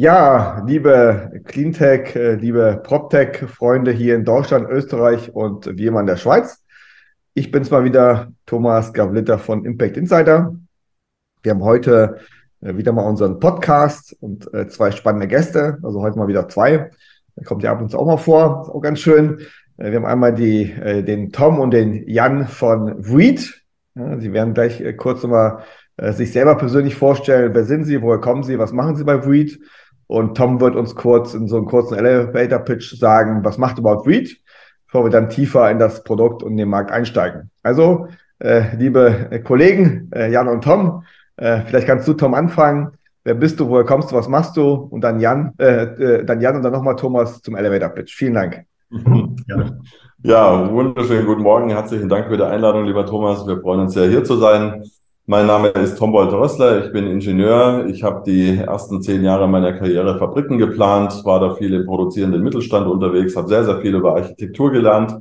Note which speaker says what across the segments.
Speaker 1: Ja, liebe Cleantech, äh, liebe PropTech-Freunde hier in Deutschland, Österreich und wie immer in der Schweiz. Ich bin's mal wieder, Thomas Gavlitter von Impact Insider. Wir haben heute äh, wieder mal unseren Podcast und äh, zwei spannende Gäste, also heute mal wieder zwei. Da kommt ja ab und zu auch mal vor, ist auch ganz schön. Wir haben einmal die, den Tom und den Jan von Reed. Sie werden gleich kurz nochmal sich selber persönlich vorstellen. Wer sind Sie? Woher kommen Sie? Was machen Sie bei Reed? Und Tom wird uns kurz in so einem kurzen Elevator-Pitch sagen, was macht überhaupt Read, bevor wir dann tiefer in das Produkt und den Markt einsteigen. Also, äh, liebe Kollegen, äh, Jan und Tom, äh, vielleicht kannst du, Tom, anfangen. Wer bist du, woher kommst du, was machst du? Und dann Jan, äh, äh, dann Jan und dann nochmal Thomas zum Elevator-Pitch. Vielen Dank.
Speaker 2: Gerne. Ja, wunderschönen guten Morgen. Herzlichen Dank für die Einladung, lieber Thomas. Wir freuen uns sehr, hier zu sein. Mein Name ist Tom Wolter-Rössler, ich bin Ingenieur. Ich habe die ersten zehn Jahre meiner Karriere Fabriken geplant, war da viel im produzierenden Mittelstand unterwegs, habe sehr, sehr viel über Architektur gelernt,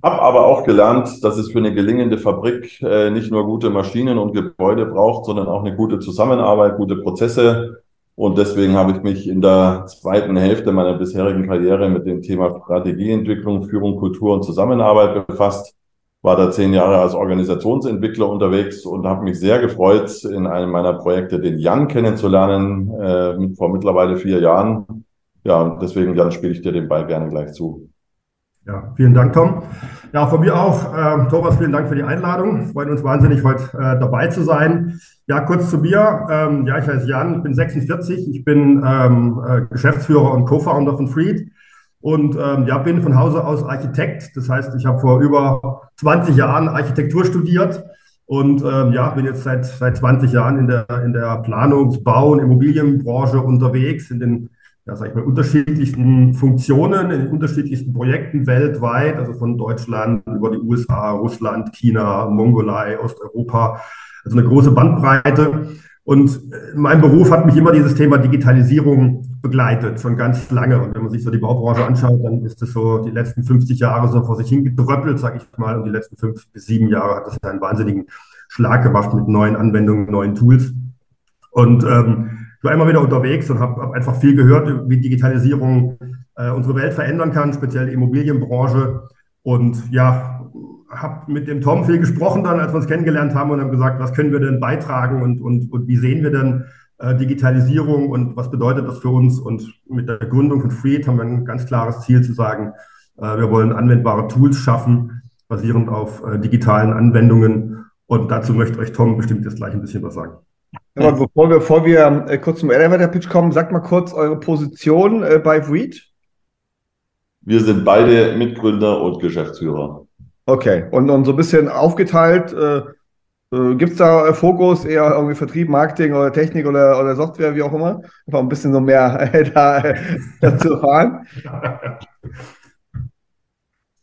Speaker 2: habe aber auch gelernt, dass es für eine gelingende Fabrik äh, nicht nur gute Maschinen und Gebäude braucht, sondern auch eine gute Zusammenarbeit, gute Prozesse. Und deswegen habe ich mich in der zweiten Hälfte meiner bisherigen Karriere mit dem Thema Strategieentwicklung, Führung, Kultur und Zusammenarbeit befasst war da zehn Jahre als Organisationsentwickler unterwegs und habe mich sehr gefreut, in einem meiner Projekte den Jan kennenzulernen, äh, vor mittlerweile vier Jahren. Ja, deswegen, Jan, spiele ich dir den Ball gerne gleich zu.
Speaker 3: Ja, vielen Dank, Tom. Ja, von mir auch. Äh, Thomas, vielen Dank für die Einladung. Freut uns wahnsinnig, heute äh, dabei zu sein. Ja, kurz zu mir. Ähm, ja, ich heiße Jan, ich bin 46. Ich bin ähm, äh, Geschäftsführer und Co-Founder von Freed. Und ähm, ja, bin von Hause aus Architekt. Das heißt, ich habe vor über 20 Jahren Architektur studiert und ähm, ja, bin jetzt seit, seit 20 Jahren in der, in der Planungs-, Bau- und Immobilienbranche unterwegs, in den ja, sag ich mal, unterschiedlichsten Funktionen, in unterschiedlichsten Projekten weltweit, also von Deutschland über die USA, Russland, China, Mongolei, Osteuropa, also eine große Bandbreite. Und in meinem Beruf hat mich immer dieses Thema Digitalisierung begleitet, schon ganz lange. Und wenn man sich so die Baubranche anschaut, dann ist das so die letzten 50 Jahre so vor sich hingedröppelt, sage ich mal. Und die letzten fünf bis sieben Jahre hat das einen wahnsinnigen Schlag gemacht mit neuen Anwendungen, neuen Tools. Und ähm, ich war immer wieder unterwegs und habe hab einfach viel gehört, wie Digitalisierung äh, unsere Welt verändern kann, speziell die Immobilienbranche. Und ja, habe mit dem Tom viel gesprochen dann, als wir uns kennengelernt haben und haben gesagt, was können wir denn beitragen und, und, und wie sehen wir denn äh, Digitalisierung und was bedeutet das für uns? Und mit der Gründung von Freed haben wir ein ganz klares Ziel zu sagen, äh, wir wollen anwendbare Tools schaffen, basierend auf äh, digitalen Anwendungen. Und dazu möchte euch Tom bestimmt jetzt gleich ein bisschen was sagen.
Speaker 1: Aber bevor wir, bevor wir äh, kurz zum Elevator-Pitch kommen, sagt mal kurz eure Position äh, bei Freed.
Speaker 2: Wir sind beide Mitgründer und Geschäftsführer.
Speaker 1: Okay, und, und so ein bisschen aufgeteilt, äh, äh, gibt es da äh, Fokus eher irgendwie Vertrieb, Marketing oder Technik oder, oder Software, wie auch immer? Einfach ein bisschen so mehr äh, da, äh, dazu erfahren.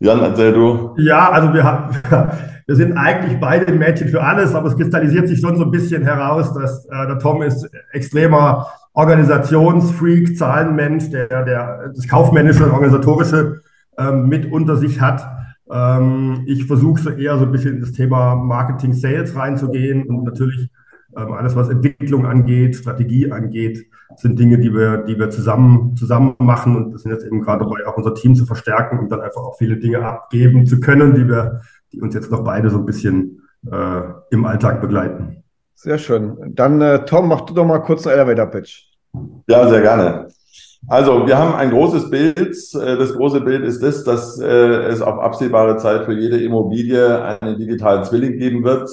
Speaker 2: Jan, erzähl du.
Speaker 3: Ja, also wir, haben, wir sind eigentlich beide Mädchen für alles, aber es kristallisiert sich schon so ein bisschen heraus, dass äh, der Tom ist extremer Organisationsfreak, Zahlenmensch, der, der das kaufmännische und organisatorische ähm, mit unter sich hat. Ähm, ich versuche so eher so ein bisschen in das Thema Marketing, Sales reinzugehen und natürlich ähm, alles, was Entwicklung angeht, Strategie angeht, sind Dinge, die wir, die wir zusammen, zusammen machen und wir sind jetzt eben gerade dabei, auch unser Team zu verstärken und dann einfach auch viele Dinge abgeben zu können, die wir, die uns jetzt noch beide so ein bisschen äh, im Alltag begleiten.
Speaker 1: Sehr schön. Dann, äh, Tom, mach du doch mal kurz einen Elevator-Pitch.
Speaker 2: Ja, sehr gerne. Also wir haben ein großes Bild. Äh, das große Bild ist das, dass äh, es auf absehbare Zeit für jede Immobilie einen digitalen Zwilling geben wird,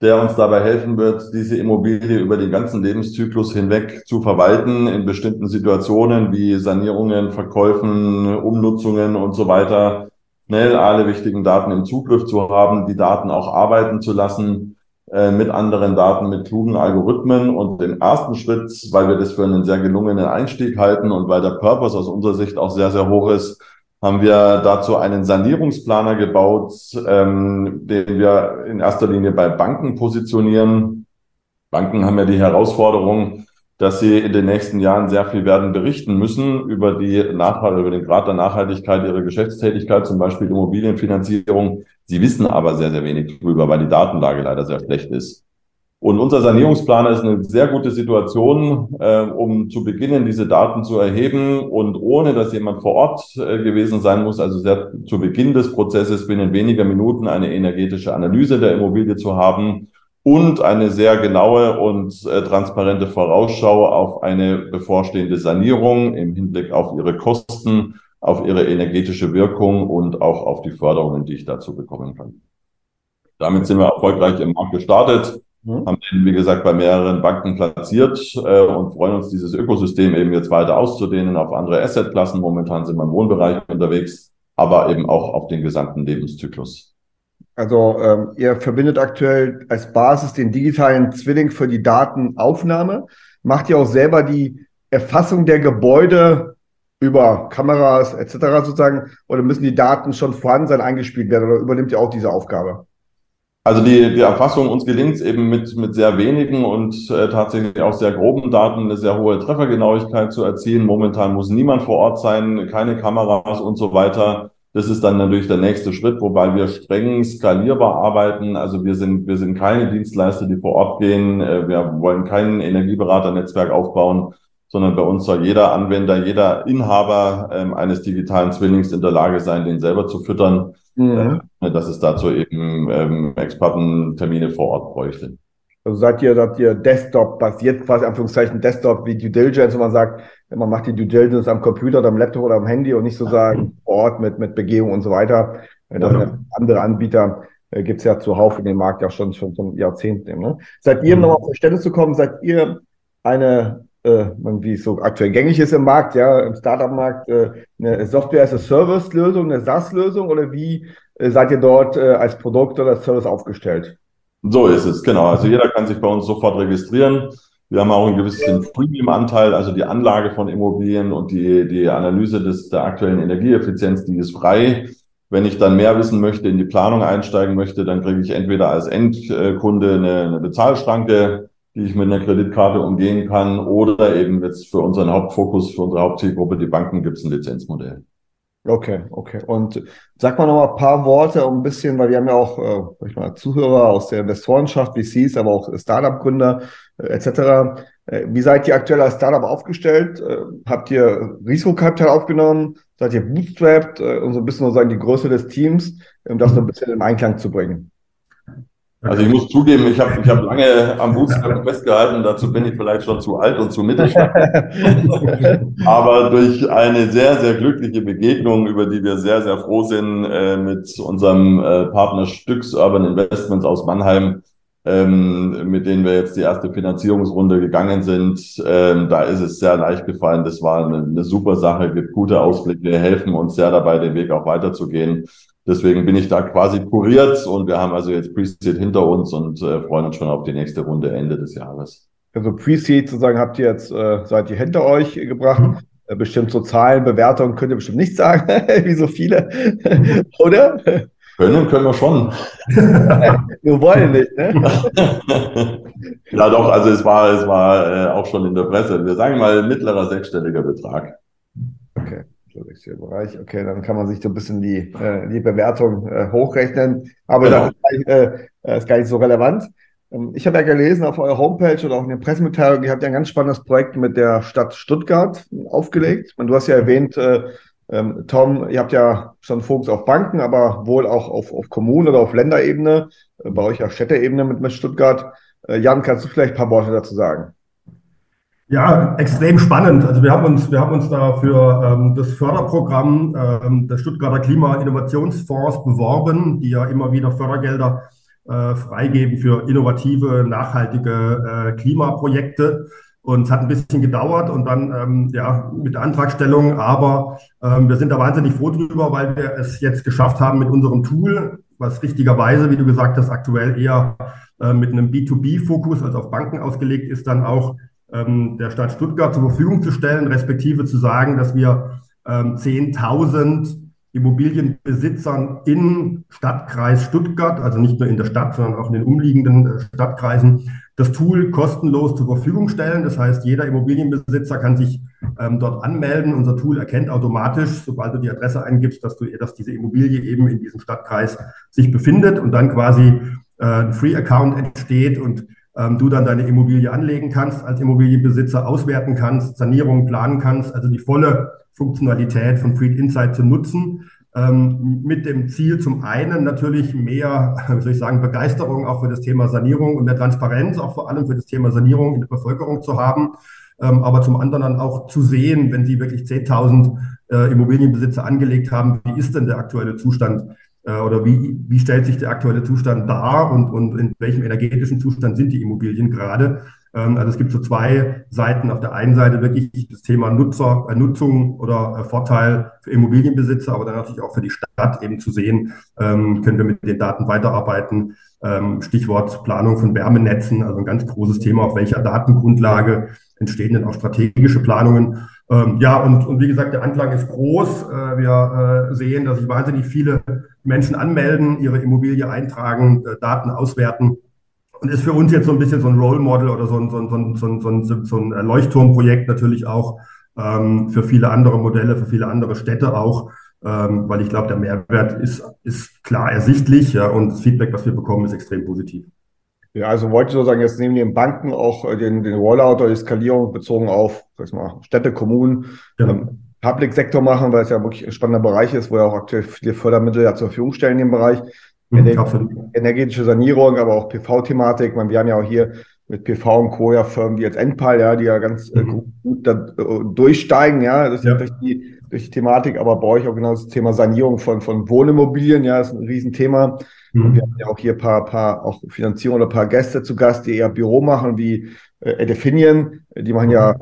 Speaker 2: der uns dabei helfen wird, diese Immobilie über den ganzen Lebenszyklus hinweg zu verwalten in bestimmten Situationen wie Sanierungen, Verkäufen, Umnutzungen und so weiter, schnell alle wichtigen Daten im Zugriff zu haben, die Daten auch arbeiten zu lassen äh, mit anderen Daten, mit klugen Algorithmen. Und im ersten Schritt, weil wir das für einen sehr gelungenen Einstieg halten und weil der Purpose aus unserer Sicht auch sehr, sehr hoch ist, haben wir dazu einen Sanierungsplaner gebaut, ähm, den wir in erster Linie bei Banken positionieren. Banken haben ja die Herausforderung, dass sie in den nächsten Jahren sehr viel werden berichten müssen über die Nachhalt, über den Grad der Nachhaltigkeit ihrer Geschäftstätigkeit, zum Beispiel Immobilienfinanzierung. Sie wissen aber sehr, sehr wenig drüber, weil die Datenlage leider sehr schlecht ist. Und unser Sanierungsplaner ist eine sehr gute Situation, äh, um zu beginnen, diese Daten zu erheben und ohne, dass jemand vor Ort äh, gewesen sein muss, also sehr zu Beginn des Prozesses binnen weniger Minuten eine energetische Analyse der Immobilie zu haben und eine sehr genaue und äh, transparente Vorausschau auf eine bevorstehende Sanierung im Hinblick auf ihre Kosten, auf ihre energetische Wirkung und auch auf die Förderungen, die ich dazu bekommen kann. Damit sind wir erfolgreich im Markt gestartet Mhm. Haben den, wie gesagt, bei mehreren Banken platziert äh, und freuen uns, dieses Ökosystem eben jetzt weiter auszudehnen auf andere Assetklassen. Momentan sind wir im Wohnbereich unterwegs, aber eben auch auf den gesamten Lebenszyklus.
Speaker 1: Also ähm, ihr verbindet aktuell als Basis den digitalen Zwilling für die Datenaufnahme. Macht ihr auch selber die Erfassung der Gebäude über Kameras etc. sozusagen oder müssen die Daten schon vorhanden sein, eingespielt werden oder übernimmt ihr auch diese Aufgabe?
Speaker 2: Also die, die Erfassung uns gelingt eben mit, mit sehr wenigen und äh, tatsächlich auch sehr groben Daten eine sehr hohe Treffergenauigkeit zu erzielen. Momentan muss niemand vor Ort sein, keine Kameras und so weiter. Das ist dann natürlich der nächste Schritt, wobei wir streng skalierbar arbeiten. Also wir sind, wir sind keine Dienstleister, die vor Ort gehen. Äh, wir wollen kein Energieberaternetzwerk aufbauen, sondern bei uns soll jeder Anwender, jeder Inhaber ähm, eines digitalen Zwillings in der Lage sein, den selber zu füttern mhm. äh, dass es dazu eben ähm, Expertentermine vor Ort bräuchte.
Speaker 1: Also seid ihr, seid ihr Desktop-basiert, quasi Anführungszeichen Desktop wie Due Diligence, wo man sagt, man macht die Due Diligence am Computer oder am Laptop oder am Handy und nicht sozusagen vor Ort mit, mit Begehung und so weiter. Das ja. andere Anbieter, äh, gibt es ja zuhauf in dem Markt ja schon, schon schon Jahrzehnten. Ne? Seid ihr, mhm. nochmal auf Verständnis zu kommen, seid ihr eine äh, wie es so aktuell gängig ist im Markt, ja, im Startup-Markt, äh, eine Software-as-a-Service-Lösung, eine SaaS-Lösung oder wie äh, seid ihr dort äh, als Produkt oder Service aufgestellt?
Speaker 2: So ist es, genau. Also jeder kann sich bei uns sofort registrieren. Wir haben auch einen gewissen Premium-Anteil, also die Anlage von Immobilien und die, die Analyse des, der aktuellen Energieeffizienz, die ist frei. Wenn ich dann mehr wissen möchte, in die Planung einsteigen möchte, dann kriege ich entweder als Endkunde eine, eine Bezahlschranke die ich mit einer Kreditkarte umgehen kann. Oder eben jetzt für unseren Hauptfokus, für unsere Hauptzielgruppe, die Banken, gibt es ein Lizenzmodell.
Speaker 1: Okay, okay. Und sag mal noch mal ein paar Worte, um ein bisschen, weil wir haben ja auch äh, ich mal, Zuhörer aus der Investorenschaft, VCs, aber auch Startup-Gründer äh, etc. Äh, wie seid ihr aktuell als Startup aufgestellt? Äh, habt ihr Risikokapital aufgenommen? Seid ihr bootstrapped? Äh, und so ein bisschen sozusagen die Größe des Teams, um das so ein bisschen in Einklang zu bringen?
Speaker 2: Also ich muss zugeben, ich habe ich hab lange am Bootstrap festgehalten, dazu bin ich vielleicht schon zu alt und zu Mittelstand. Aber durch eine sehr, sehr glückliche Begegnung, über die wir sehr, sehr froh sind, äh, mit unserem äh, Partner Stücks Urban Investments aus Mannheim, ähm, mit denen wir jetzt die erste Finanzierungsrunde gegangen sind, ähm, da ist es sehr leicht gefallen. Das war eine, eine super Sache, gibt gute Ausblicke, helfen uns sehr dabei, den Weg auch weiterzugehen. Deswegen bin ich da quasi kuriert und wir haben also jetzt Pre-Seed hinter uns und äh, freuen uns schon auf die nächste Runde Ende des Jahres.
Speaker 1: Also Pre-Seed sozusagen habt ihr jetzt, äh, seid ihr hinter euch gebracht. Mhm. Bestimmt so Zahlen, Bewertungen könnt ihr bestimmt nicht sagen, wie so viele, oder?
Speaker 2: Können, können wir schon.
Speaker 1: wir wollen nicht, ne?
Speaker 2: ja, doch, also es war, es war äh, auch schon in der Presse. Wir sagen mal mittlerer sechsstelliger Betrag.
Speaker 1: Okay. Bereich. Okay, dann kann man sich so ein bisschen die, äh, die Bewertung äh, hochrechnen. Aber genau. das ist, äh, ist gar nicht so relevant. Ähm, ich habe ja gelesen auf eurer Homepage oder auch in der Pressemitteilung, ihr habt ja ein ganz spannendes Projekt mit der Stadt Stuttgart aufgelegt. Und du hast ja erwähnt, äh, ähm, Tom, ihr habt ja schon Fokus auf Banken, aber wohl auch auf, auf Kommunen oder auf Länderebene, äh, bei euch ja Städteebene mit, mit Stuttgart. Äh, Jan, kannst du vielleicht ein paar Worte dazu sagen?
Speaker 3: Ja, extrem spannend. Also wir haben uns, wir haben uns da für ähm, das Förderprogramm ähm, des Stuttgarter Klima-Innovationsfonds beworben, die ja immer wieder Fördergelder äh, freigeben für innovative, nachhaltige äh, Klimaprojekte. Und es hat ein bisschen gedauert und dann ähm, ja mit der Antragstellung, aber ähm, wir sind da wahnsinnig froh drüber, weil wir es jetzt geschafft haben mit unserem Tool, was richtigerweise, wie du gesagt hast, aktuell eher äh, mit einem B2B-Fokus, also auf Banken ausgelegt ist, dann auch ähm, der Stadt Stuttgart zur Verfügung zu stellen, respektive zu sagen, dass wir ähm, 10.000 Immobilienbesitzern im Stadtkreis Stuttgart, also nicht nur in der Stadt, sondern auch in den umliegenden äh, Stadtkreisen, das Tool kostenlos zur Verfügung stellen. Das heißt, jeder Immobilienbesitzer kann sich ähm, dort anmelden. Unser Tool erkennt automatisch, sobald du die Adresse eingibst, dass, du, dass diese Immobilie eben in diesem Stadtkreis sich befindet und dann quasi äh, ein Free-Account entsteht und ähm, du dann deine Immobilie anlegen kannst, als Immobilienbesitzer auswerten kannst, Sanierung planen kannst, also die volle Funktionalität von Freed Insight zu nutzen. Ähm, mit dem Ziel zum einen natürlich mehr, wie soll ich sagen, Begeisterung auch für das Thema Sanierung und mehr Transparenz auch vor allem für das Thema Sanierung in der Bevölkerung zu haben, ähm, aber zum anderen dann auch zu sehen, wenn die wirklich 10.000 äh, Immobilienbesitzer angelegt haben, wie ist denn der aktuelle Zustand oder wie, wie stellt sich der aktuelle Zustand dar und, und in welchem energetischen Zustand sind die Immobilien gerade. Ähm, also es gibt so zwei Seiten. Auf der einen Seite wirklich das Thema Nutzer, äh, Nutzung oder äh, Vorteil für Immobilienbesitzer, aber dann natürlich auch für die Stadt eben zu sehen, ähm, können wir mit den Daten weiterarbeiten. Ähm, Stichwort Planung von Wärmenetzen, also ein ganz großes Thema, auf welcher Datengrundlage entstehen denn auch strategische Planungen. Ja, und, und wie gesagt, der Anklang ist groß. Äh, wir äh, sehen, dass sich wahnsinnig viele Menschen anmelden, ihre Immobilie eintragen, äh, Daten auswerten. Und ist für uns jetzt so ein bisschen so ein Role Model oder so ein, so ein, so ein, so ein, so ein Leuchtturmprojekt natürlich auch ähm, für viele andere Modelle, für viele andere Städte auch, ähm, weil ich glaube, der Mehrwert ist, ist klar ersichtlich ja, und das Feedback, was wir bekommen, ist extrem positiv.
Speaker 1: Ja, also wollte ich sozusagen jetzt neben den Banken auch äh, den, den Rollout oder die Skalierung bezogen auf sag ich mal, Städte, Kommunen, genau. ähm, Public-Sektor machen, weil es ja wirklich ein spannender Bereich ist, wo ja auch aktuell viele Fördermittel ja zur Verfügung stellen in dem Bereich. Mhm, energetische Sanierung, aber auch PV-Thematik. Wir haben ja auch hier mit PV und Co. ja Firmen wie jetzt Enpal, ja, die ja ganz äh, mhm. gut, da, äh, durchsteigen, ja, das ist ja. durch die, durch die Thematik, aber bei euch auch genau das Thema Sanierung von, von Wohnimmobilien, ja, ist ein Riesenthema. Mhm. wir haben ja auch hier paar, paar auch Finanzierung oder paar Gäste zu Gast, die eher Büro machen, wie äh, Edefinian, die machen ja,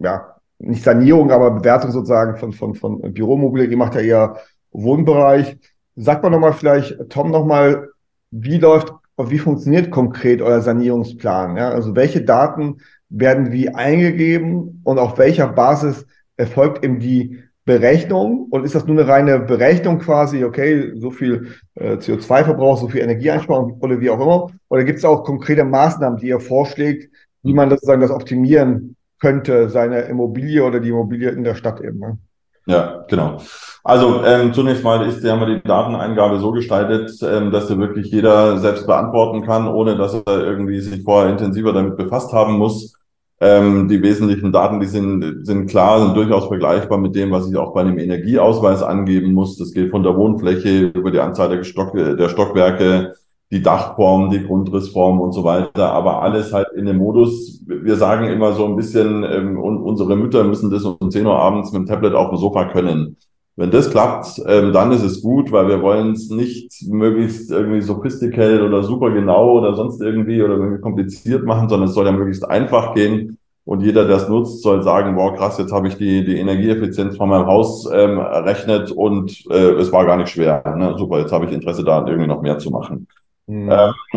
Speaker 1: ja, nicht Sanierung, aber Bewertung sozusagen von, von, von Büromobilien, die macht ja eher Wohnbereich. Sag mal nochmal vielleicht, Tom, nochmal, wie läuft, wie funktioniert konkret euer Sanierungsplan? Ja? Also welche Daten werden wie eingegeben und auf welcher Basis erfolgt eben die Berechnung? Und ist das nur eine reine Berechnung quasi, okay, so viel äh, CO2-Verbrauch, so viel Energieeinsparung oder wie auch immer? Oder gibt es auch konkrete Maßnahmen, die ihr vorschlägt, wie man sozusagen das optimieren könnte, seine Immobilie oder die Immobilie in der Stadt eben? Ne?
Speaker 2: Ja, genau. Also ähm, zunächst mal ist ja die Dateneingabe so gestaltet, ähm, dass sie wirklich jeder selbst beantworten kann, ohne dass er irgendwie sich vorher intensiver damit befasst haben muss. Ähm, die wesentlichen Daten, die sind, sind klar, sind durchaus vergleichbar mit dem, was ich auch bei einem Energieausweis angeben muss. Das geht von der Wohnfläche über die Anzahl der, Stock, der Stockwerke, die Dachform, die Grundrissform und so weiter, aber alles halt in dem Modus. Wir sagen immer so ein bisschen, ähm, und unsere Mütter müssen das um 10 Uhr abends mit dem Tablet auf dem Sofa können. Wenn das klappt, ähm, dann ist es gut, weil wir wollen es nicht möglichst irgendwie sophisticated oder super genau oder sonst irgendwie oder irgendwie kompliziert machen, sondern es soll ja möglichst einfach gehen. Und jeder, der es nutzt, soll sagen, boah, krass, jetzt habe ich die, die Energieeffizienz von meinem Haus ähm, errechnet und äh, es war gar nicht schwer. Ne? Super, jetzt habe ich Interesse da, irgendwie noch mehr zu machen. Mhm.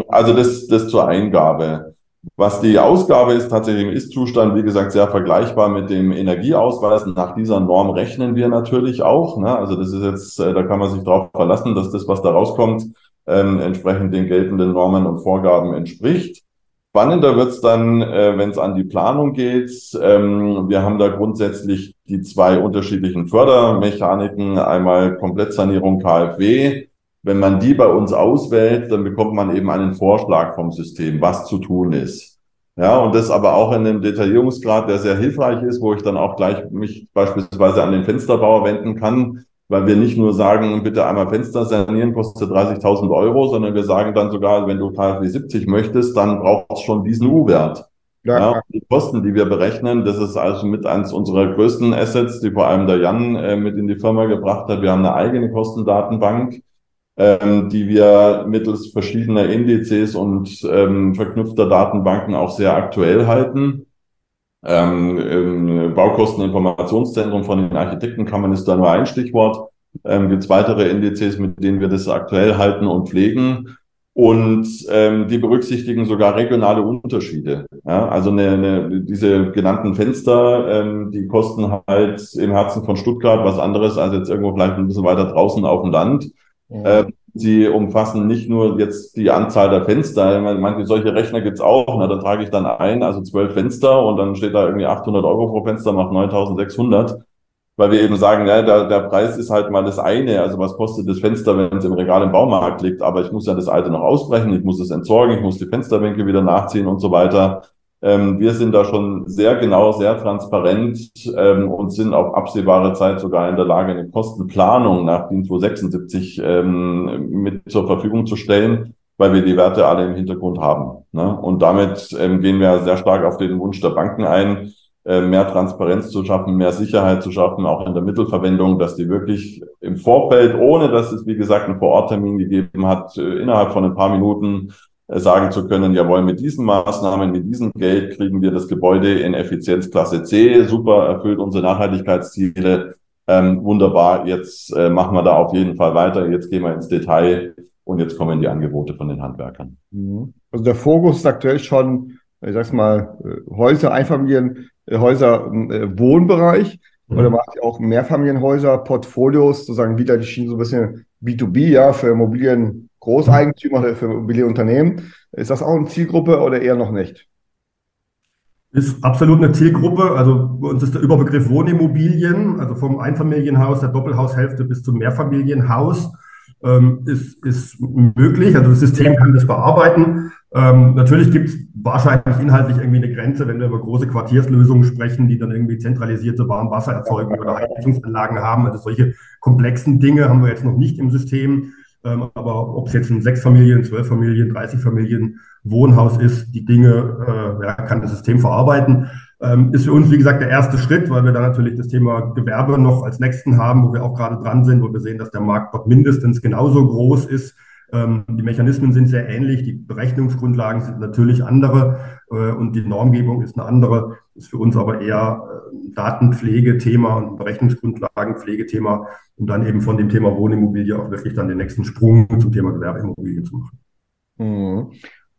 Speaker 2: Also das, das zur Eingabe. Was die Ausgabe ist, tatsächlich im Ist-Zustand, wie gesagt, sehr vergleichbar mit dem Energieausweis. Nach dieser Norm rechnen wir natürlich auch. Ne? Also das ist jetzt, äh, da kann man sich darauf verlassen, dass das, was da rauskommt, ähm, entsprechend den geltenden Normen und Vorgaben entspricht. Spannender wird's dann, äh, wenn es an die Planung geht. Ähm, wir haben da grundsätzlich die zwei unterschiedlichen Fördermechaniken. Einmal Komplettsanierung KfW wenn man die bei uns auswählt, dann bekommt man eben einen Vorschlag vom System, was zu tun ist. Ja, und das aber auch in einem Detaillierungsgrad, der sehr hilfreich ist, wo ich dann auch gleich mich beispielsweise an den Fensterbauer wenden kann, weil wir nicht nur sagen, bitte einmal Fenster sanieren, kostet 30.000 Euro, sondern wir sagen dann sogar, wenn du KfW 70 möchtest, dann braucht es schon diesen U-Wert. Ja, ja, die Kosten, die wir berechnen, das ist also mit eins unserer größten Assets, die vor allem der Jan äh, mit in die Firma gebracht hat. Wir haben eine eigene Kostendatenbank, ähm, die wir mittels verschiedener Indizes und ähm, verknüpfter Datenbanken auch sehr aktuell halten. Ähm, im Baukosteninformationszentrum von den Architektenkammern ist da nur ein Stichwort. Ähm, Gibt es weitere Indizes, mit denen wir das aktuell halten und pflegen? Und ähm, die berücksichtigen sogar regionale Unterschiede. Ja, also eine, eine, diese genannten Fenster, ähm, die kosten halt im Herzen von Stuttgart was anderes als jetzt irgendwo vielleicht ein bisschen weiter draußen auf dem Land. Ja. Ähm, sie umfassen nicht nur jetzt die Anzahl der Fenster. Manche solche Rechner gibt's auch. Na, da trage ich dann ein, also zwölf Fenster und dann steht da irgendwie 800 Euro pro Fenster, macht 9600. weil wir eben sagen, ja, der, der Preis ist halt mal das eine. Also was kostet das Fenster, wenn es im Regal im Baumarkt liegt? Aber ich muss ja das alte noch ausbrechen, ich muss es entsorgen, ich muss die Fensterwinkel wieder nachziehen und so weiter. Ähm, wir sind da schon sehr genau, sehr transparent ähm, und sind auf absehbare Zeit sogar in der Lage, eine Kostenplanung nach DIN 276 ähm, mit zur Verfügung zu stellen, weil wir die Werte alle im Hintergrund haben. Ne? Und damit ähm, gehen wir sehr stark auf den Wunsch der Banken ein, äh, mehr Transparenz zu schaffen, mehr Sicherheit zu schaffen, auch in der Mittelverwendung, dass die wirklich im Vorfeld, ohne dass es, wie gesagt, einen Vororttermin gegeben hat, äh, innerhalb von ein paar Minuten sagen zu können, jawohl, mit diesen Maßnahmen, mit diesem Geld kriegen wir das Gebäude in Effizienzklasse C, super, erfüllt unsere Nachhaltigkeitsziele, ähm, wunderbar, jetzt äh, machen wir da auf jeden Fall weiter, jetzt gehen wir ins Detail und jetzt kommen die Angebote von den Handwerkern.
Speaker 1: Mhm. Also der Fokus ist aktuell schon, ich sag's mal, Häuser, Einfamilien, Häuser äh, Wohnbereich mhm. oder macht ihr auch Mehrfamilienhäuser, Portfolios, sozusagen wieder die Schiene so ein bisschen B2B, ja, für Immobilien Großeigentümer für Immobilienunternehmen. Ist das auch eine Zielgruppe oder eher noch nicht?
Speaker 3: Ist absolut eine Zielgruppe. Also bei uns ist der Überbegriff Wohnimmobilien, also vom Einfamilienhaus, der Doppelhaushälfte bis zum Mehrfamilienhaus ähm, ist, ist möglich. Also das System kann das bearbeiten. Ähm, natürlich gibt es wahrscheinlich inhaltlich irgendwie eine Grenze, wenn wir über große Quartierslösungen sprechen, die dann irgendwie zentralisierte Warmwassererzeugung oder Heizungsanlagen haben. Also solche komplexen Dinge haben wir jetzt noch nicht im System. Ähm, aber ob es jetzt ein Sechsfamilien, Zwölffamilien, 30 Familien Wohnhaus ist, die Dinge äh, ja, kann das System verarbeiten. Ähm, ist für uns, wie gesagt, der erste Schritt, weil wir da natürlich das Thema Gewerbe noch als nächsten haben, wo wir auch gerade dran sind, wo wir sehen, dass der Markt dort mindestens genauso groß ist. Ähm, die Mechanismen sind sehr ähnlich, die Berechnungsgrundlagen sind natürlich andere äh, und die Normgebung ist eine andere. Ist für uns aber eher ein äh, Datenpflegethema und ein Berechnungsgrundlagenpflegethema, um dann eben von dem Thema Wohnimmobilie auch wirklich dann den nächsten Sprung zum Thema Gewerbeimmobilien zu machen.
Speaker 1: Mhm.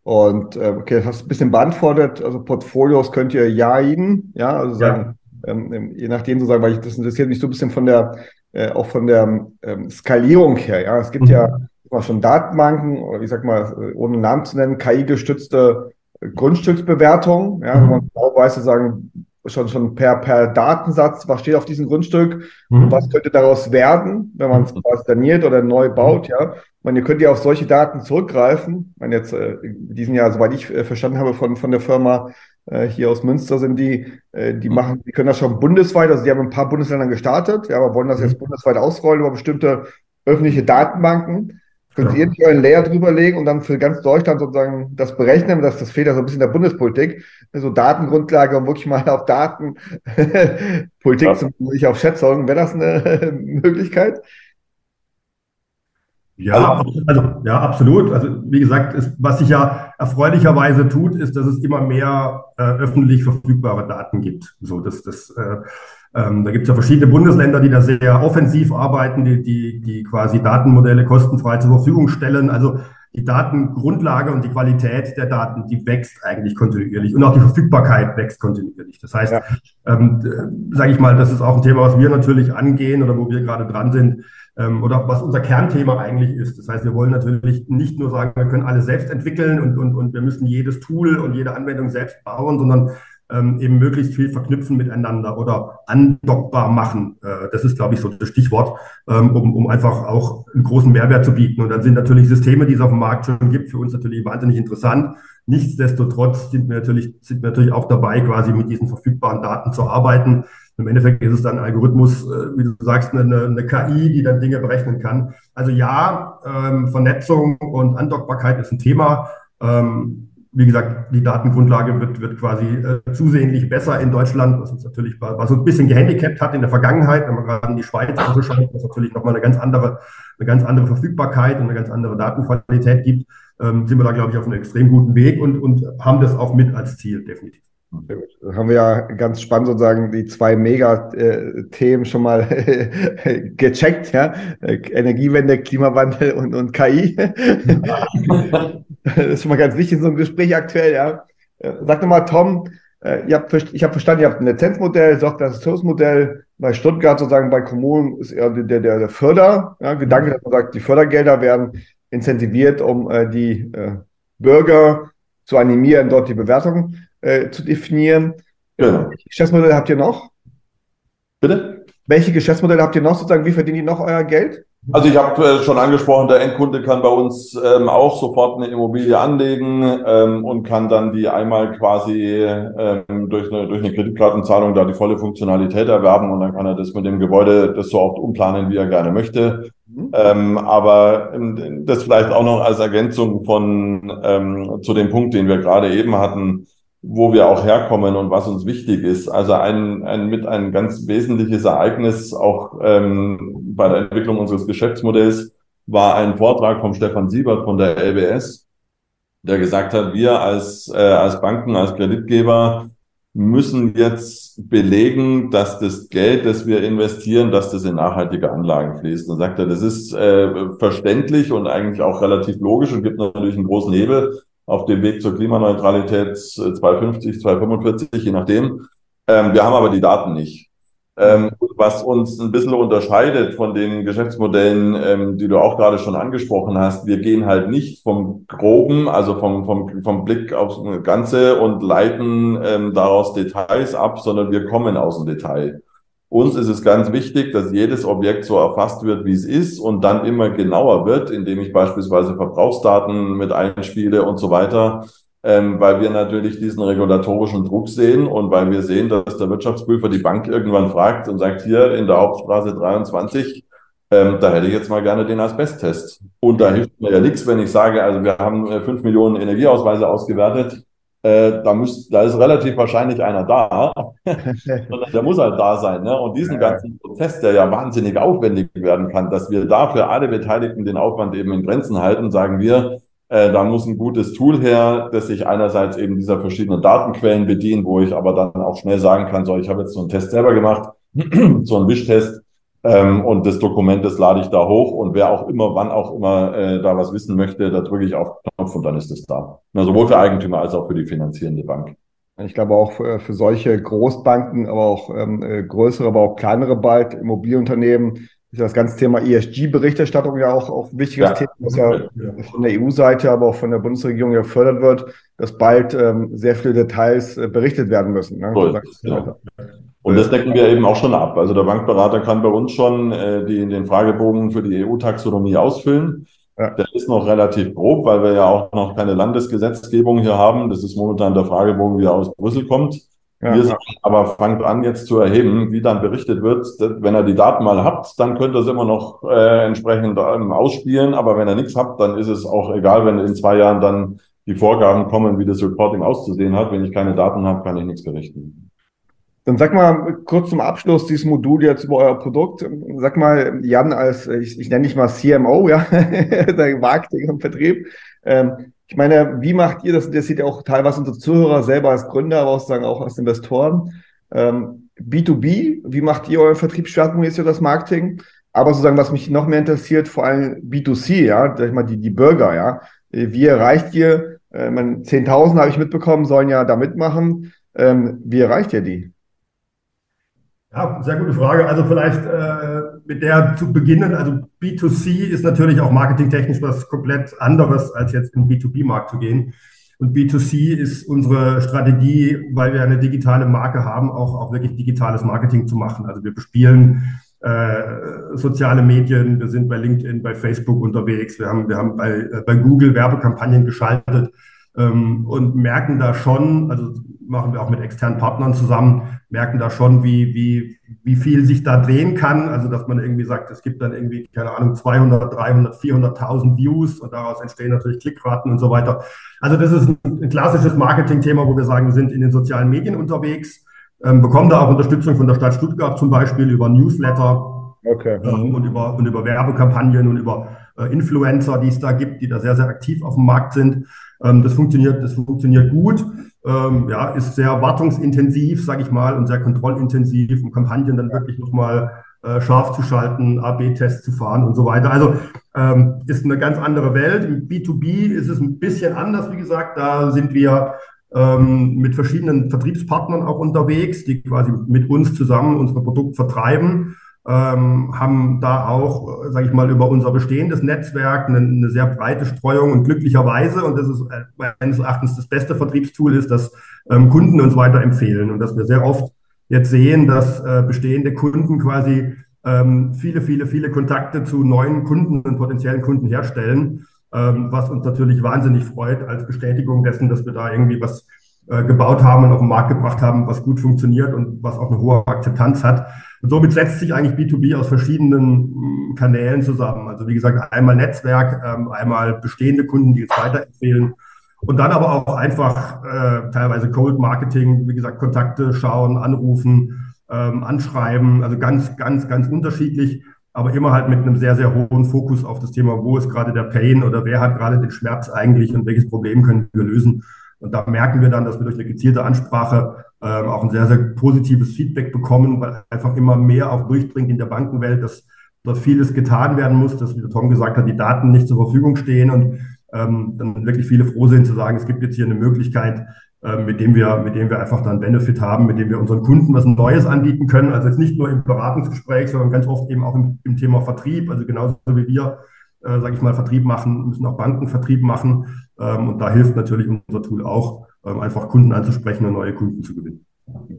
Speaker 1: Und äh, okay, das hast du ein bisschen beantwortet. Also Portfolios könnt ihr jaiden, ja, also sagen, ja. Ähm, ähm, je nachdem sozusagen, weil ich, das interessiert mich so ein bisschen von der, äh, auch von der ähm, Skalierung her, ja. Es gibt mhm. ja immer schon Datenbanken oder wie sag mal, äh, ohne Namen zu nennen, KI-gestützte Grundstücksbewertung, ja, mhm. wenn man genau weiß, sozusagen, schon, schon per, per Datensatz, was steht auf diesem Grundstück mhm. und was könnte daraus werden, wenn man es mhm. saniert oder neu baut, ja. Man, ihr könnt ja auf solche Daten zurückgreifen. Man jetzt äh, in diesem Jahr, soweit ich äh, verstanden habe von, von der Firma äh, hier aus Münster sind die, äh, die mhm. machen, die können das schon bundesweit, also die haben ein paar Bundesländern gestartet, ja, aber wollen das jetzt mhm. bundesweit ausrollen über bestimmte öffentliche Datenbanken. Könnt ihr nicht euren Layer drüberlegen und dann für ganz Deutschland sozusagen das berechnen, das, das fehlt ja so ein bisschen der Bundespolitik, so Datengrundlage und wirklich mal auf Daten Politik ja. zum, nicht auf Schätzungen, wäre das eine Möglichkeit?
Speaker 3: Ja, also, also, ja, absolut. Also wie gesagt, ist, was sich ja erfreulicherweise tut, ist, dass es immer mehr äh, öffentlich verfügbare Daten gibt. So, das, das, äh, ähm, da gibt es ja verschiedene Bundesländer, die da sehr offensiv arbeiten, die, die, die quasi Datenmodelle kostenfrei zur Verfügung stellen. Also die Datengrundlage und die Qualität der Daten, die wächst eigentlich kontinuierlich und auch die Verfügbarkeit wächst kontinuierlich. Das heißt, ja. ähm, äh, sage ich mal, das ist auch ein Thema, was wir natürlich angehen oder wo wir gerade dran sind ähm, oder was unser Kernthema eigentlich ist. Das heißt, wir wollen natürlich nicht nur sagen, wir können alles selbst entwickeln und, und, und wir müssen jedes Tool und jede Anwendung selbst bauen, sondern ähm, eben möglichst viel verknüpfen miteinander oder andockbar machen. Äh, das ist, glaube ich, so das Stichwort, ähm, um, um einfach auch einen großen Mehrwert zu bieten. Und dann sind natürlich Systeme, die es auf dem Markt schon gibt, für uns natürlich wahnsinnig interessant. Nichtsdestotrotz sind wir natürlich, sind wir natürlich auch dabei, quasi mit diesen verfügbaren Daten zu arbeiten. Im Endeffekt ist es dann ein Algorithmus, äh, wie du sagst, eine, eine KI, die dann Dinge berechnen kann. Also ja, ähm, Vernetzung und Andockbarkeit ist ein Thema. Ähm, wie gesagt, die Datengrundlage wird, wird quasi äh, zusehentlich besser in Deutschland, was uns natürlich was uns ein bisschen gehandicapt hat in der Vergangenheit, wenn man gerade in die Schweiz anschaut, was natürlich nochmal eine ganz andere, eine ganz andere Verfügbarkeit und eine ganz andere Datenqualität gibt, ähm, sind wir da, glaube ich, auf einem extrem guten Weg und, und haben das auch mit als Ziel, definitiv.
Speaker 1: Sehr gut. Haben wir ja ganz spannend sozusagen die zwei Mega-Themen schon mal gecheckt, ja. Energiewende, Klimawandel und, und KI. das ist schon mal ganz wichtig in so einem Gespräch aktuell, ja. Sag doch mal, Tom, äh, ich habe verstanden, ihr habt ein Lizenzmodell, Software-as-Service-Modell. Bei Stuttgart sozusagen, bei Kommunen ist eher der, der, der Förder, ja, Gedanke, dass man sagt, die Fördergelder werden incentiviert, um äh, die äh, Bürger zu animieren, dort die Bewertung äh, zu definieren. Ja. Geschäftsmodell habt ihr noch?
Speaker 2: Bitte?
Speaker 1: Welche Geschäftsmodelle habt ihr noch sozusagen? Wie verdienen die noch euer Geld?
Speaker 2: Also ich habe äh, schon angesprochen, der Endkunde kann bei uns ähm, auch sofort eine Immobilie anlegen ähm, und kann dann die einmal quasi ähm, durch, eine, durch eine Kreditkartenzahlung da die volle Funktionalität erwerben und dann kann er das mit dem Gebäude das so oft umplanen, wie er gerne möchte. Mhm. Ähm, aber ähm, das vielleicht auch noch als Ergänzung von ähm, zu dem Punkt, den wir gerade eben hatten wo wir auch herkommen und was uns wichtig ist. Also ein, ein mit ein ganz wesentliches Ereignis auch ähm, bei der Entwicklung unseres Geschäftsmodells war ein Vortrag vom Stefan Siebert von der LBS, der gesagt hat, wir als, äh, als Banken, als Kreditgeber müssen jetzt belegen, dass das Geld, das wir investieren, dass das in nachhaltige Anlagen fließt. Dann sagt er, das ist äh, verständlich und eigentlich auch relativ logisch und gibt natürlich einen großen Hebel auf dem Weg zur Klimaneutralität 2050, 2045, je nachdem. Ähm, wir haben aber die Daten nicht. Ähm, was uns ein bisschen unterscheidet von den Geschäftsmodellen, ähm, die du auch gerade schon angesprochen hast, wir gehen halt nicht vom Groben, also vom, vom, vom Blick aufs Ganze und leiten ähm, daraus Details ab, sondern wir kommen aus dem Detail. Uns ist es ganz wichtig, dass jedes Objekt so erfasst wird, wie es ist und dann immer genauer wird, indem ich beispielsweise Verbrauchsdaten mit einspiele und so weiter, ähm, weil wir natürlich diesen regulatorischen Druck sehen und weil wir sehen, dass der Wirtschaftsprüfer die Bank irgendwann fragt und sagt, hier in der Hauptstraße 23, ähm, da hätte ich jetzt mal gerne den Asbesttest. Und da hilft mir ja nichts, wenn ich sage, also wir haben äh, fünf Millionen Energieausweise ausgewertet äh, da, müsst, da ist relativ wahrscheinlich einer da, sondern der muss halt da sein. Ne? Und diesen ganzen Prozess, der ja wahnsinnig aufwendig werden kann, dass wir da für alle Beteiligten den Aufwand eben in Grenzen halten, sagen wir, äh, da muss ein gutes Tool her, das sich einerseits eben dieser verschiedenen Datenquellen bedient, wo ich aber dann auch schnell sagen kann, so, ich habe jetzt so einen Test selber gemacht, so einen Wischtest, ähm, und das Dokument, das lade ich da hoch und wer auch immer, wann auch immer äh, da was wissen möchte, da drücke ich auf Knopf und dann ist es da. Na, sowohl für Eigentümer als auch für die finanzierende Bank.
Speaker 1: Ich glaube auch für, für solche Großbanken, aber auch ähm, äh, größere, aber auch kleinere bald, Immobilienunternehmen, ist das ganze Thema ESG-Berichterstattung ja auch, auch ein wichtiges ja. Thema, was ja von der EU-Seite, aber auch von der Bundesregierung ja gefördert wird, dass bald ähm, sehr viele Details äh, berichtet werden müssen. Ne? Cool.
Speaker 2: Ja. Und das decken wir eben auch schon ab. Also der Bankberater kann bei uns schon äh, die, den Fragebogen für die EU-Taxonomie ausfüllen. Ja. Der ist noch relativ grob, weil wir ja auch noch keine Landesgesetzgebung hier haben. Das ist momentan der Fragebogen, wie er aus Brüssel kommt. Ja, wir sagen aber, fangt an jetzt zu erheben, wie dann berichtet wird. Wenn ihr die Daten mal habt, dann könnt ihr es immer noch äh, entsprechend ähm, ausspielen. Aber wenn ihr nichts habt, dann ist es auch egal, wenn in zwei Jahren dann die Vorgaben kommen, wie das Reporting auszusehen hat. Wenn ich keine Daten habe, kann ich nichts berichten.
Speaker 1: Dann sag mal kurz zum Abschluss dieses Modul jetzt über euer Produkt. Sag mal, Jan, als ich, ich nenne dich mal CMO, ja, der Marketing und Vertrieb. Ähm, ich meine, wie macht ihr das? Interessiert ja auch teilweise unsere Zuhörer selber als Gründer, aber auch sozusagen auch als Investoren. Ähm, B2B, wie macht ihr euren Vertriebsschwerpunkt jetzt für das Marketing? Aber sozusagen, was mich noch mehr interessiert, vor allem B2C, ja, sag ich mal, die, die Bürger, ja. Wie erreicht ihr, äh, 10.000 habe ich mitbekommen, sollen ja da mitmachen. Ähm, wie erreicht ihr die?
Speaker 3: Ja, sehr gute Frage. Also vielleicht äh, mit der zu beginnen. Also B2C ist natürlich auch marketingtechnisch was komplett anderes, als jetzt den B2B-Markt zu gehen. Und B2C ist unsere Strategie, weil wir eine digitale Marke haben, auch, auch wirklich digitales Marketing zu machen. Also wir bespielen äh, soziale Medien, wir sind bei LinkedIn, bei Facebook unterwegs, wir haben, wir haben bei, äh, bei Google Werbekampagnen geschaltet und merken da schon, also machen wir auch mit externen Partnern zusammen, merken da schon, wie, wie, wie viel sich da drehen kann. Also, dass man irgendwie sagt, es gibt dann irgendwie, keine Ahnung, 200, 300, 400.000 Views und daraus entstehen natürlich Klickraten und so weiter. Also, das ist ein, klassisches Marketing-Thema, wo wir sagen, wir sind in den sozialen Medien unterwegs, ähm, bekommen da auch Unterstützung von der Stadt Stuttgart zum Beispiel über Newsletter okay. ähm, und, über, und über Werbekampagnen und über äh, Influencer, die es da gibt, die da sehr, sehr aktiv auf dem Markt sind. Ähm, das funktioniert, das funktioniert gut. Ähm, ja, ist sehr wartungsintensiv, sage ich mal, und sehr kontrollintensiv, um Kampagnen dann wirklich nochmal äh, scharf zu schalten, AB-Tests zu fahren und so weiter. Also ähm, ist eine ganz andere Welt. Im B2B ist es ein bisschen anders, wie gesagt. Da sind wir ähm, mit verschiedenen Vertriebspartnern auch unterwegs, die quasi mit uns zusammen unsere Produkte vertreiben ähm, haben da auch, sage ich mal, über unser bestehendes Netzwerk eine, eine, sehr breite Streuung und glücklicherweise, und das ist äh, meines Erachtens das beste Vertriebstool, ist, dass ähm, Kunden uns weiterempfehlen und dass wir sehr oft jetzt sehen, dass äh, bestehende Kunden quasi ähm, viele, viele, viele Kontakte zu neuen Kunden und potenziellen Kunden herstellen, ähm, was uns natürlich wahnsinnig freut als Bestätigung dessen, dass wir da irgendwie was äh, gebaut haben und auf den Markt gebracht haben, was gut funktioniert und was auch eine hohe Akzeptanz hat. Und somit setzt sich eigentlich B2B aus verschiedenen mm, Kanälen zusammen. Also wie gesagt, einmal Netzwerk, ähm, einmal bestehende Kunden, die jetzt weiterempfehlen und dann aber auch einfach äh, teilweise Cold Marketing, wie gesagt, Kontakte schauen, anrufen, ähm, anschreiben, also ganz, ganz, ganz unterschiedlich, aber immer halt mit einem sehr, sehr hohen Fokus auf das Thema, wo ist gerade der Pain oder wer hat gerade den Schmerz eigentlich und welches Problem können wir lösen. Und da merken wir dann, dass wir durch eine gezielte Ansprache ähm, auch ein sehr, sehr positives Feedback bekommen, weil einfach immer mehr auch durchdringt in der Bankenwelt, dass dort vieles getan werden muss, dass, wie der Tom gesagt hat, die Daten nicht zur Verfügung stehen und ähm, dann wirklich viele froh sind zu sagen, es gibt jetzt hier eine Möglichkeit, äh, mit dem wir, mit dem wir einfach dann Benefit haben, mit dem wir unseren Kunden was Neues anbieten können. Also jetzt nicht nur im Beratungsgespräch, sondern ganz oft eben auch im, im Thema Vertrieb. Also genauso wie wir, äh, sage ich mal, Vertrieb machen, müssen auch Banken Vertrieb machen. Ähm, und da hilft natürlich unser Tool auch, ähm, einfach Kunden anzusprechen und neue Kunden zu gewinnen.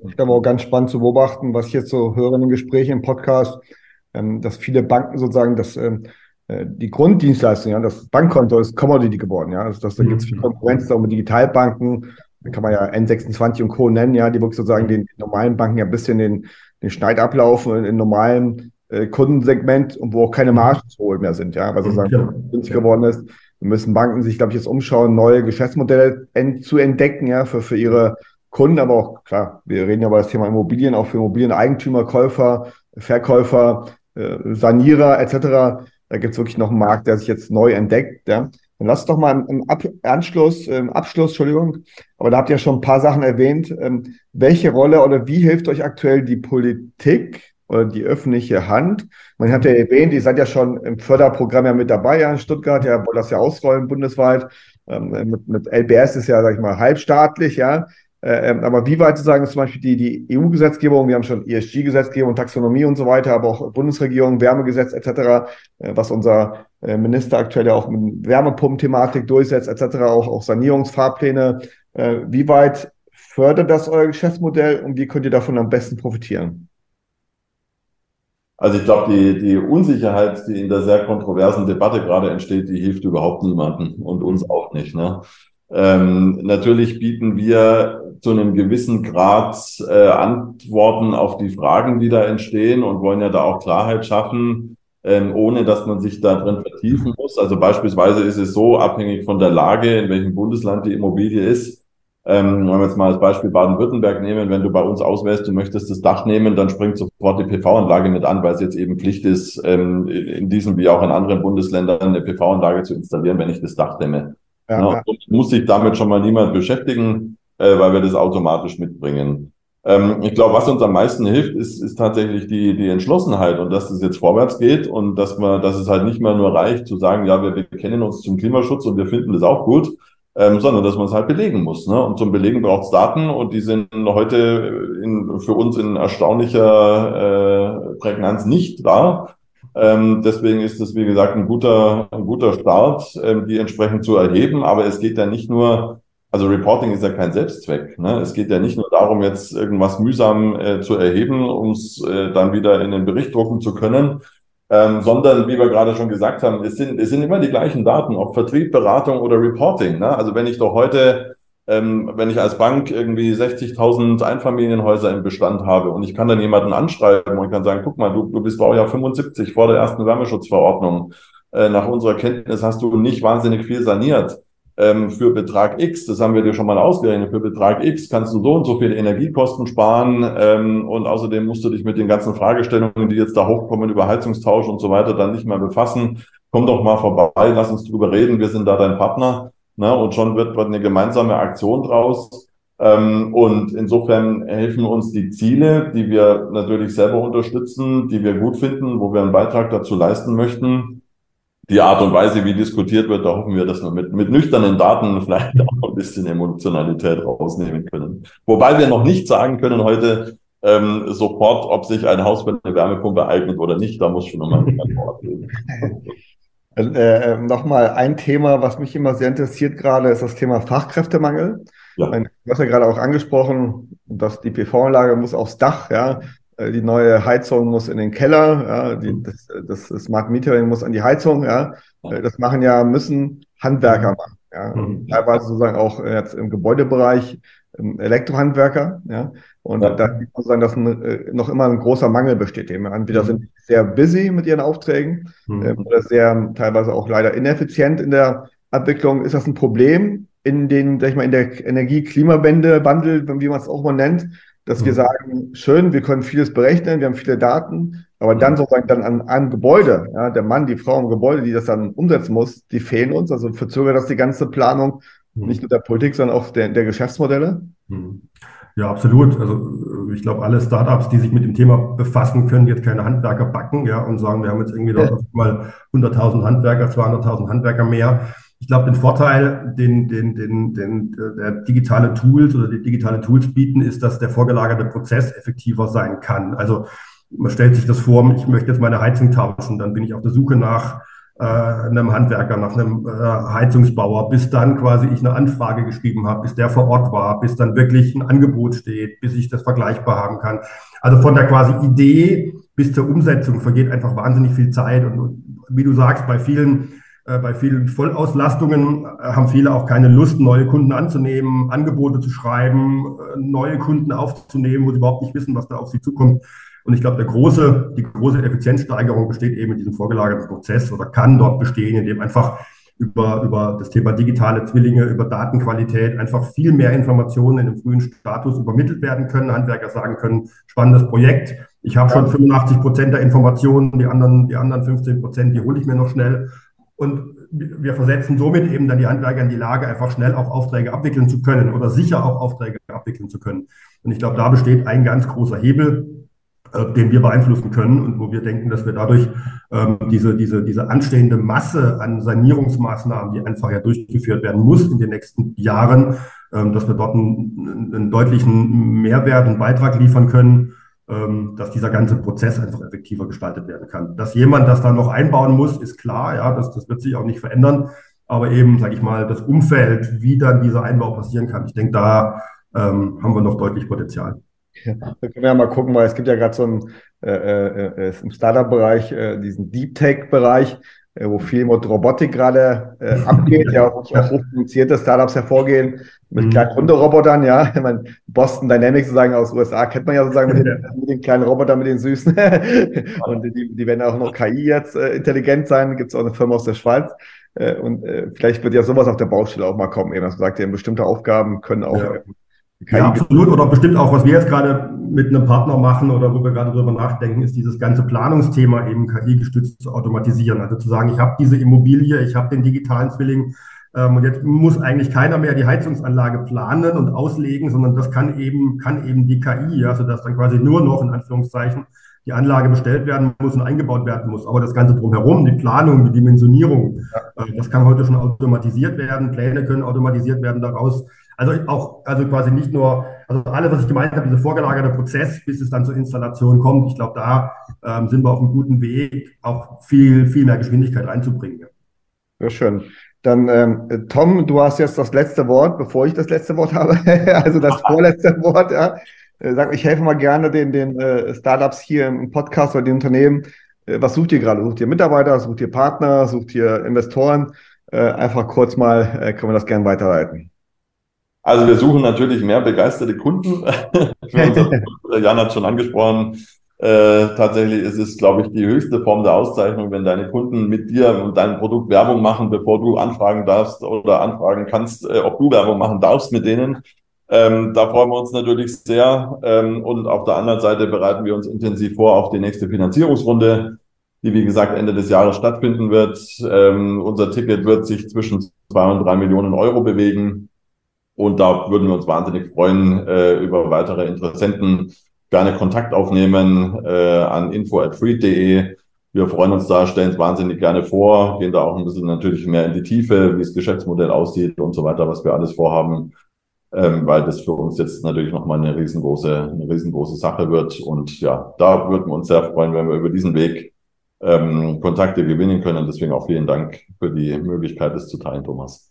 Speaker 1: Ich glaube auch ganz spannend zu beobachten, was ich jetzt so höre in den Gesprächen im Podcast, ähm, dass viele Banken sozusagen das ähm, äh, die Grunddienstleistung, ja, das Bankkonto ist Commodity geworden, ja. Also das, da gibt es viel Konkurrenz auch mit Digitalbanken, da kann man ja N26 und Co. nennen, ja, die wirklich sozusagen den, den normalen Banken ja ein bisschen den, den Schneid ablaufen in, in normalen äh, Kundensegment und wo auch keine Margen zu holen mehr sind, ja, weil sozusagen ja. günstig geworden ist. Müssen Banken sich, glaube ich, jetzt umschauen, neue Geschäftsmodelle en zu entdecken, ja, für, für ihre Kunden, aber auch, klar, wir reden ja über das Thema Immobilien, auch für Immobilieneigentümer, Käufer, Verkäufer, äh, Sanierer etc. Da gibt es wirklich noch einen Markt, der sich jetzt neu entdeckt. Ja. Dann lass doch mal im Ab Anschluss, im Abschluss, Entschuldigung, aber da habt ihr schon ein paar Sachen erwähnt. Ähm, welche Rolle oder wie hilft euch aktuell die Politik oder die öffentliche Hand? Man hat ja erwähnt, ihr seid ja schon im Förderprogramm ja mit dabei, ja, in Stuttgart, ja, wollt das ja ausrollen bundesweit. Ähm, mit, mit LBS ist ja, sag ich mal, halbstaatlich, ja. Äh, ähm, aber wie weit sozusagen zum Beispiel die, die EU-Gesetzgebung, wir haben schon ESG-Gesetzgebung, Taxonomie und so weiter, aber auch Bundesregierung, Wärmegesetz etc., äh, was unser äh, Minister aktuell ja auch mit Wärmepumpen-Thematik durchsetzt etc., auch, auch Sanierungsfahrpläne. Wie weit fördert das euer Geschäftsmodell und wie könnt ihr davon am besten profitieren?
Speaker 2: Also ich glaube, die, die Unsicherheit, die in der sehr kontroversen Debatte gerade entsteht, die hilft überhaupt niemanden und uns auch nicht. Ne? Ähm, natürlich bieten wir zu einem gewissen Grad äh, Antworten auf die Fragen, die da entstehen und wollen ja da auch Klarheit schaffen, ähm, ohne dass man sich da drin vertiefen muss. Also beispielsweise ist es so, abhängig von der Lage, in welchem Bundesland die Immobilie ist. Ähm, wenn wir jetzt mal als Beispiel Baden-Württemberg nehmen, wenn du bei uns auswählst, du möchtest das Dach nehmen, dann springt sofort die PV-Anlage mit an, weil es jetzt eben Pflicht ist, ähm, in diesem wie auch in anderen Bundesländern eine PV-Anlage zu installieren, wenn ich das Dach dämme. Ja, ja. muss sich damit schon mal niemand beschäftigen äh, weil wir das automatisch mitbringen. Ähm, ich glaube, was uns am meisten hilft, ist, ist tatsächlich die, die Entschlossenheit und dass es jetzt vorwärts geht und dass man, dass es halt nicht mehr nur reicht zu sagen, ja, wir bekennen uns zum Klimaschutz und wir finden das auch gut, ähm, sondern dass man es halt belegen muss. Ne? Und zum Belegen braucht es Daten und die sind heute in, für uns in erstaunlicher äh, Prägnanz nicht da. Ähm, deswegen ist es, wie gesagt, ein guter, ein guter Start, ähm, die entsprechend zu erheben. Aber es geht ja nicht nur also Reporting ist ja kein Selbstzweck. Ne? Es geht ja nicht nur darum, jetzt irgendwas mühsam äh, zu erheben, um es äh, dann wieder in den Bericht drucken zu können, ähm, sondern wie wir gerade schon gesagt haben, es sind, es sind immer die gleichen Daten, ob Vertrieb, Beratung oder Reporting. Ne? Also wenn ich doch heute, ähm, wenn ich als Bank irgendwie 60.000 Einfamilienhäuser im Bestand habe und ich kann dann jemanden anschreiben und kann sagen, guck mal, du, du bist Baujahr 75 vor der ersten Wärmeschutzverordnung. Äh, nach unserer Kenntnis hast du nicht wahnsinnig viel saniert ähm, für Betrag X, das haben wir dir schon mal ausgerechnet, für Betrag X kannst du so und so viele Energiekosten sparen ähm, und außerdem musst du dich mit den ganzen Fragestellungen, die jetzt da hochkommen über Heizungstausch und so weiter, dann nicht mehr befassen. Komm doch mal vorbei, lass uns drüber reden, wir sind da dein Partner. Ne? Und schon wird, wird eine gemeinsame Aktion draus. Ähm, und insofern helfen uns die Ziele, die wir natürlich selber unterstützen, die wir gut finden, wo wir einen Beitrag dazu leisten möchten, die Art und Weise, wie diskutiert wird, da hoffen wir, dass wir mit, mit nüchternen Daten vielleicht auch ein bisschen Emotionalität rausnehmen können. Wobei wir noch nicht sagen können heute ähm, sofort, ob sich ein Haus für eine Wärmepumpe eignet oder nicht. Da muss schon nochmal ein Wort geben.
Speaker 1: Äh, Nochmal ein Thema, was mich immer sehr interessiert gerade, ist das Thema Fachkräftemangel. Ja. Du hast ja gerade auch angesprochen, dass die PV-Anlage muss aufs Dach, ja. Äh, die neue Heizung muss in den Keller, ja. Die, mhm. das, das Smart Metering muss an die Heizung, ja. Äh, das machen ja, müssen Handwerker machen. Ja. Mhm. Teilweise sozusagen auch jetzt im Gebäudebereich Elektrohandwerker, ja. Und ja. da sieht man sagen, dass ein, äh, noch immer ein großer Mangel besteht. Entweder mhm. sind sehr busy mit ihren Aufträgen mhm. äh, oder sehr teilweise auch leider ineffizient in der Abwicklung. Ist das ein Problem in den, sag ich mal, in der Energie-Klimawende, Bundle, wie man es auch mal nennt, dass mhm. wir sagen, schön, wir können vieles berechnen, wir haben viele Daten, aber dann mhm. sozusagen dann an einem Gebäude, ja, der Mann, die Frau im Gebäude, die das dann umsetzen muss, die fehlen uns, also verzögert das die ganze Planung, mhm. nicht nur der Politik, sondern auch der, der Geschäftsmodelle?
Speaker 3: Mhm. Ja, absolut. Also ich glaube, alle Startups, die sich mit dem Thema befassen, können jetzt keine Handwerker backen ja, und sagen, wir haben jetzt irgendwie dort mal 100.000 Handwerker, 200.000 Handwerker mehr. Ich glaube, den Vorteil, den, den, den, den der digitale Tools oder die digitale Tools bieten, ist, dass der vorgelagerte Prozess effektiver sein kann. Also man stellt sich das vor, ich möchte jetzt meine Heizung tauschen, dann bin ich auf der Suche nach äh, einem Handwerker, nach einem äh, Heizungsbauer, bis dann quasi ich eine Anfrage geschrieben habe, bis der vor Ort war, bis dann wirklich ein Angebot steht, bis ich das vergleichbar haben kann. Also von der quasi Idee bis zur Umsetzung vergeht einfach wahnsinnig viel Zeit. Und, und wie du sagst, bei vielen äh, bei vielen Vollauslastungen äh, haben viele auch keine Lust, neue Kunden anzunehmen, Angebote zu schreiben, äh, neue Kunden aufzunehmen, wo sie überhaupt nicht wissen, was da auf sie zukommt. Und ich glaube, der große, die große Effizienzsteigerung besteht eben in diesem vorgelagerten Prozess oder kann dort bestehen, indem einfach über, über das Thema digitale Zwillinge, über Datenqualität einfach viel mehr Informationen in einem frühen Status übermittelt werden können. Handwerker sagen können, spannendes Projekt. Ich habe schon 85 Prozent der Informationen, die anderen, die anderen 15 Prozent, die hole ich mir noch schnell. Und wir versetzen somit eben dann die Handwerker in die Lage, einfach schnell auch Aufträge abwickeln zu können oder sicher auch Aufträge abwickeln zu können. Und ich glaube, da besteht ein ganz großer Hebel, äh, den wir beeinflussen können und wo wir denken, dass wir dadurch ähm, diese, diese, diese anstehende Masse an Sanierungsmaßnahmen, die einfach ja durchgeführt werden muss in den nächsten Jahren, ähm, dass wir dort einen, einen deutlichen Mehrwert und Beitrag liefern können, dass dieser ganze Prozess einfach effektiver gestaltet werden kann. Dass jemand das da noch einbauen muss, ist klar, ja, das, das wird sich auch nicht verändern. Aber eben, sage ich mal, das Umfeld, wie dann dieser Einbau passieren kann, ich denke, da ähm, haben wir noch deutlich Potenzial.
Speaker 1: Ja, da können wir ja mal gucken, weil es gibt ja gerade so einen, äh, äh, äh im Startup-Bereich äh, diesen Deep Tech-Bereich, äh, wo viel mit Robotik gerade äh, abgeht, ja, wo auch hochfinanzierte Startups hervorgehen mit mhm. kleinen Hunderobotern, ja. Ich meine, Boston Dynamics sozusagen aus USA kennt man ja sozusagen mit den, mit den kleinen Robotern, mit den Süßen. und die, die werden auch noch KI jetzt äh, intelligent sein. Gibt es auch eine Firma aus der Schweiz. Äh, und äh, vielleicht wird ja sowas auf der Baustelle auch mal kommen. Eben, dass man sagt, eben bestimmte Aufgaben können auch ja.
Speaker 3: Ja, absolut. Oder bestimmt auch, was wir jetzt gerade mit einem Partner machen oder wo wir gerade drüber nachdenken, ist dieses ganze Planungsthema eben KI-gestützt zu automatisieren. Also zu sagen, ich habe diese Immobilie, ich habe den digitalen Zwilling ähm, und jetzt muss eigentlich keiner mehr die Heizungsanlage planen und auslegen, sondern das kann eben, kann eben die KI, also dass dann quasi nur noch in Anführungszeichen die Anlage bestellt werden muss und eingebaut werden muss. Aber das Ganze drumherum, die Planung, die Dimensionierung, äh, das kann heute schon automatisiert werden. Pläne können automatisiert werden daraus. Also auch, also quasi nicht nur, also alles, was ich gemeint habe, dieser vorgelagerte Prozess, bis es dann zur Installation kommt. Ich glaube, da ähm, sind wir auf einem guten Weg, auch viel, viel mehr Geschwindigkeit reinzubringen.
Speaker 1: Ja, schön. Dann, ähm, Tom, du hast jetzt das letzte Wort, bevor ich das letzte Wort habe, also das vorletzte Wort, ja. Äh, sag, ich helfe mal gerne den, den äh, Startups hier im Podcast oder den Unternehmen. Äh, was sucht ihr gerade? Sucht ihr Mitarbeiter, sucht ihr Partner, sucht ihr Investoren? Äh, einfach kurz mal, äh, können wir das gerne weiterleiten.
Speaker 2: Also wir suchen natürlich mehr begeisterte Kunden. Jan hat schon angesprochen. Äh, tatsächlich ist es, glaube ich, die höchste Form der Auszeichnung, wenn deine Kunden mit dir und deinem Produkt Werbung machen, bevor du anfragen darfst oder anfragen kannst, äh, ob du Werbung machen darfst mit denen. Ähm, da freuen wir uns natürlich sehr. Ähm, und auf der anderen Seite bereiten wir uns intensiv vor auf die nächste Finanzierungsrunde, die wie gesagt Ende des Jahres stattfinden wird. Ähm, unser Ticket wird sich zwischen zwei und drei Millionen Euro bewegen. Und da würden wir uns wahnsinnig freuen äh, über weitere Interessenten. Gerne Kontakt aufnehmen äh, an info@freed.de. Wir freuen uns da, stellen es wahnsinnig gerne vor, gehen da auch ein bisschen natürlich mehr in die Tiefe, wie das Geschäftsmodell aussieht und so weiter, was wir alles vorhaben, ähm, weil das für uns jetzt natürlich nochmal eine riesengroße, eine riesengroße Sache wird. Und ja, da würden wir uns sehr freuen, wenn wir über diesen Weg ähm, Kontakte gewinnen können. Deswegen auch vielen Dank für die Möglichkeit, das zu teilen, Thomas.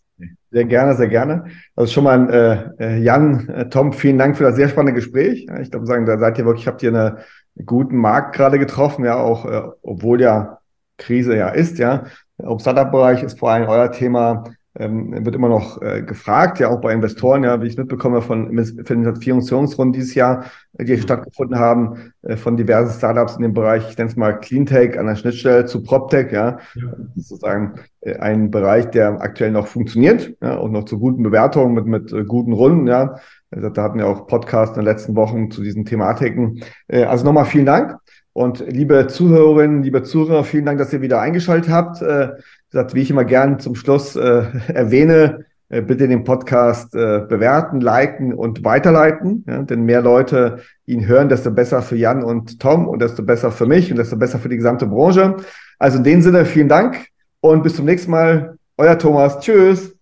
Speaker 1: Sehr gerne, sehr gerne. Also schon mal äh, äh, Jan, äh, Tom, vielen Dank für das sehr spannende Gespräch. Ja, ich glaube, sagen, da seid ihr wirklich, habt ihr eine, einen guten Markt gerade getroffen, ja, auch äh, obwohl ja Krise ja ist, ja. Im Startup-Bereich ist vor allem euer Thema ähm, wird immer noch äh, gefragt, ja auch bei Investoren, ja, wie ich mitbekomme von Finanzierungsrunden dieses Jahr, äh, die stattgefunden haben, äh, von diversen Startups in dem Bereich, ich nenne es mal Cleantech an der Schnittstelle zu PropTech, ja, ja. sozusagen äh, ein Bereich, der aktuell noch funktioniert, ja, und noch zu guten Bewertungen mit, mit äh, guten Runden, ja. Also, da hatten wir auch Podcasts in den letzten Wochen zu diesen Thematiken. Äh, also nochmal vielen Dank. Und liebe Zuhörerinnen, liebe Zuhörer, vielen Dank, dass ihr wieder eingeschaltet habt. Gesagt, wie ich immer gern zum Schluss äh, erwähne, äh, bitte den Podcast äh, bewerten, liken und weiterleiten. Ja, denn mehr Leute ihn hören, desto besser für Jan und Tom und desto besser für mich und desto besser für die gesamte Branche. Also in dem Sinne, vielen Dank und bis zum nächsten Mal. Euer Thomas. Tschüss.